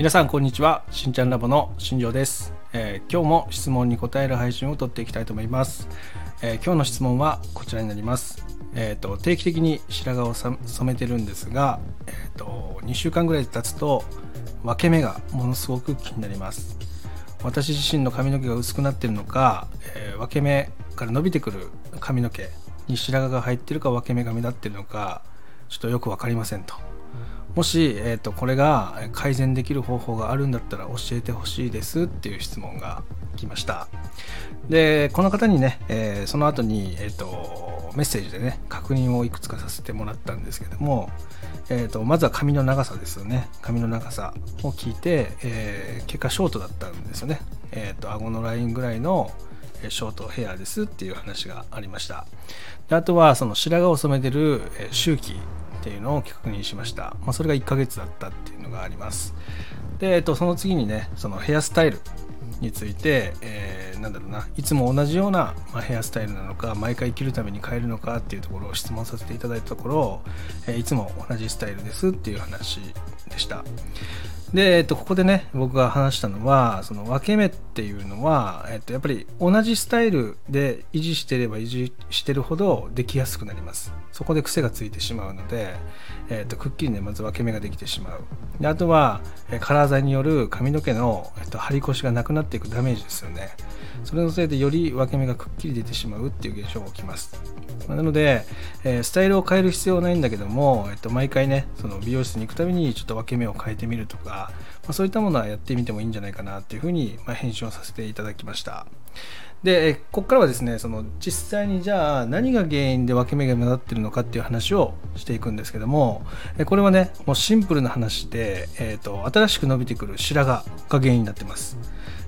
皆さんこんにちは。しんちゃんラボの新庄です、えー今日も質問に答える配信を撮っていきたいと思います、えー今日の質問はこちらになります。えーと定期的に白髪を染めてるんですが、えーと2週間ぐらい経つと分け目がものすごく気になります。私自身の髪の毛が薄くなっているのか、えー分け目から伸びてくる髪の毛に白髪が入っているか分け目が目立っているのかちょっとよく分かりませんと。もし、えー、とこれが改善できる方法があるんだったら教えてほしいですっていう質問が来ました。でこの方にね、えーその後に、えー、とメッセージでね確認をいくつかさせてもらったんですけども、えー、とまずは髪の長さですよね。髪の長さを聞いて、えー結果ショートだったんですよね、えー、と顎のラインぐらいのショートヘアですっていう話がありました。であとはその白髪を染めてる周期っていうのを確認しました、まあ、それが1ヶ月だったっていうのがあります。で、えっと、その次にねそのヘアスタイルについて、えーなんだろうないつも同じような、まあ、ヘアスタイルなのか毎回切るために変えるのかっていうところを質問させていただいたところ、えーいつも同じスタイルですっていう話でした。で、えっと、ここでね僕が話したのはその分け目っていうのは、えっと、やっぱり同じスタイルで維持していれば維持してるほどできやすくなります。そこで癖がついてしまうので、えっと、くっきりねまず分け目ができてしまう。であとはえカラー剤による髪の毛の、えっと、張り越しがなくなっていくダメージですよね。それのせいでより分け目がくっきり出てしまうっていう現象が起きます。なので、えスタイルを変える必要はないんだけども、えっと、毎回ねその美容室に行くたびにちょっと分け目を変えてみるとか、まあ、そういったものはやってみてもいいんじゃないかなっていうふうに、まあ、返信をさせていただきました。で、ここからはですねその実際にじゃあ何が原因で分け目が目立ってるのかっていう話をしていくんですけどもこれはねもうシンプルな話で、えー、と新しく伸びてくる白髪が原因になってます。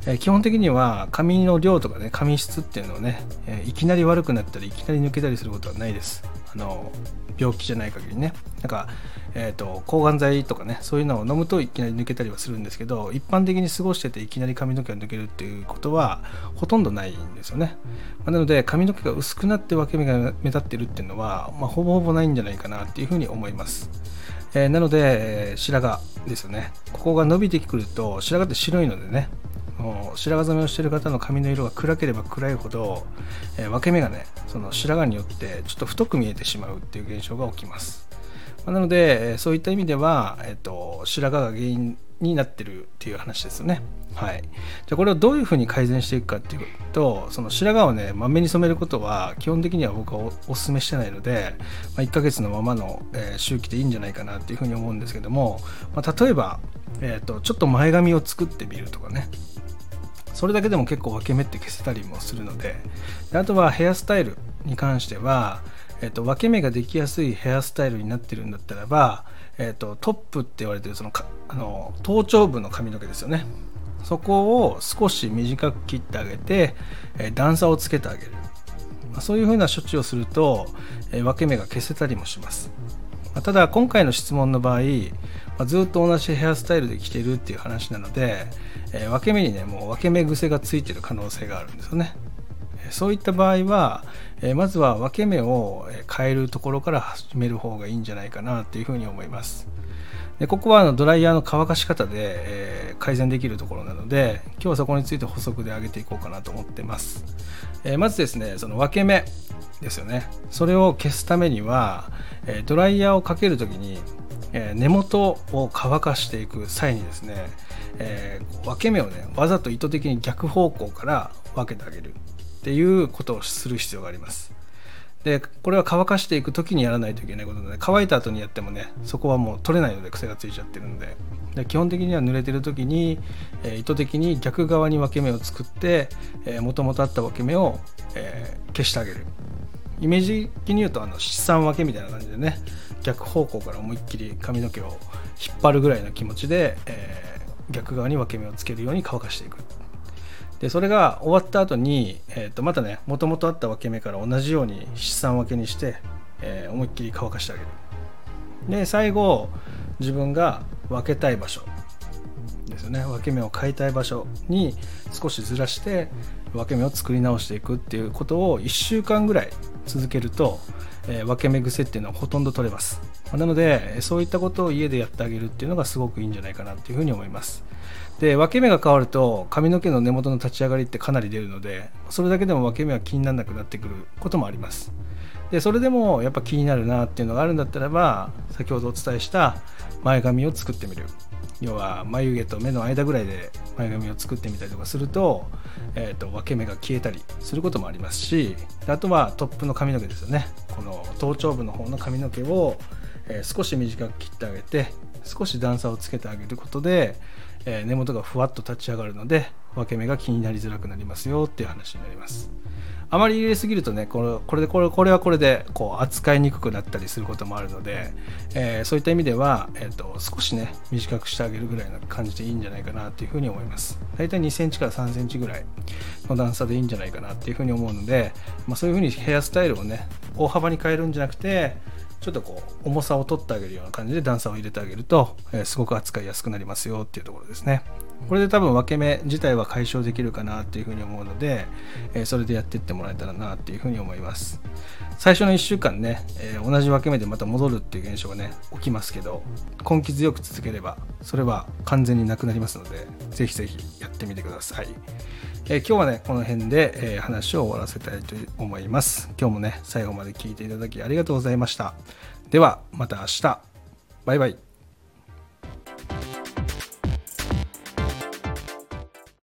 え基本的には髪の量とかね髪質っていうのをね、えいきなり悪くなったりいきなり抜けたりすることはないです。あの病気じゃない限りね。なんか、えー、と抗がん剤とかねそういうのを飲むといきなり抜けたりはするんですけど一般的に過ごしてていきなり髪の毛が抜けるっていうことはほとんどないんですよね、まあなので髪の毛が薄くなって分け目が目立ってるっていうのは、まあ、ほぼほぼないんじゃないかなっていうふうに思います。えーなので、えー白髪ですよね。ここが伸びてくると白髪って白いのでねもう白髪染めをしてる方の髪の色が暗ければ暗いほど、えー分け目がねその白髪によってちょっと太く見えてしまうっていう現象が起きます、なので、そういった意味では、えー、と白髪が原因になってるっていう話ですよね。はい、じゃあこれをどういうふうに改善していくかっていうとその白髪をねまめに染めることは基本的には僕はおお勧めしてないので、まあ、1ヶ月のままの、えー周期でいいんじゃないかなっていうふうに思うんですけども、まあ、例えば、えー、とちょっと前髪を作ってみるとかね。それだけでも結構分け目って消せたりもするのでであとはヘアスタイルに関しては、えっと分け目ができやすいヘアスタイルになってるんだったらば、えっとトップって言われてるそのかあの頭頂部の髪の毛ですよね。そこを少し短く切ってあげて、え段差をつけてあげる。まそういうふうな処置をすると、え分け目が消せたりもします。まただ今回の質問の場合、まずっと同じヘアスタイルで着てるっていう話なので、え分け目にねもう分け目癖がついてる可能性があるんですよね。そういった場合は、えーまずは分け目をえ変えるところから始める方がいいんじゃないかなっていうふうに思います。でここはあのドライヤーの乾かし方で、えー改善できるところなので今日はそこについて補足で上げていこうかなと思ってます、えーまずですねその分け目ですよね。それを消すためには、えードライヤーをかけるときに、えー根元を乾かしていく際にですね、えー分け目をねわざと意図的に逆方向から分けてあげる。っていうことをする必要があります。でこれは乾かしていく時にやらないといけないことなので乾いた後にやってもねそこはもう取れないので癖がついちゃってるので。で基本的には濡れてる時に、えー意図的に逆側に分け目を作ってもともとあった分け目を、えー消してあげる。イメージ的に言うとあの七三分けみたいな感じでね逆方向から思いっきり髪の毛を引っ張るぐらいの気持ちで、えー逆側に分け目をつけるように乾かしていく。でそれが終わった後に、えー、とまたねもともとあった分け目から同じように七三分けにして、えー思いっきり乾かしてあげる。で最後自分が分けたい場所ですよね。分け目を変えたい場所に少しずらして分け目を作り直していくっていうことを1週間ぐらい続けると、えー、分け目癖っていうのはほとんど取れます。なのでそういったことを家でやってあげるっていうのがすごくいいんじゃないかなっていうふうに思います。で分け目が変わると髪の毛の根元の立ち上がりってかなり出るのでそれだけでも分け目は気にならなくなってくることもあります。でそれでもやっぱ気になるなっていうのがあるんだったらば先ほどお伝えした前髪を作ってみる。要は眉毛と目の間ぐらいで前髪を作ってみたりとかすると,、えーと、分け目が消えたりすることもありますしあとはトップの髪の毛ですよねこの頭頂部の方の髪の毛を、えー、少し短く切ってあげて少し段差をつけてあげることで、えー、根元がふわっと立ち上がるので分け目が気になりづらくなりますよっていう話になります。あまり入れすぎるとねこれこれでこれこれはこれでこう扱いにくくなったりすることもあるので、えー、そういった意味では、えーと、少しね短くしてあげるぐらいな感じでいいんじゃないかなっていうふうに思います。大体2センチから3センチぐらいの段差でいいんじゃないかなっていうふうに思うので、まあ、そういうふうにヘアスタイルをね大幅に変えるんじゃなくてちょっとこう重さを取ってあげるような感じで段差を入れてあげると、えー、すごく扱いやすくなりますよっていうところですね。これで多分分け目自体は解消できるかなっていうふうに思うので、えー、それでやっていってもらえたらなっていうふうに思います。最初の1週間ね、えー、同じ分け目でまた戻るっていう現象がね起きますけど根気強く続ければそれは完全になくなりますのでぜひぜひやってみてください。えー、今日はねこの辺で、えー、話を終わらせたいと思います。今日もね最後まで聞いていただきありがとうございましたではまた明日。バイバイ。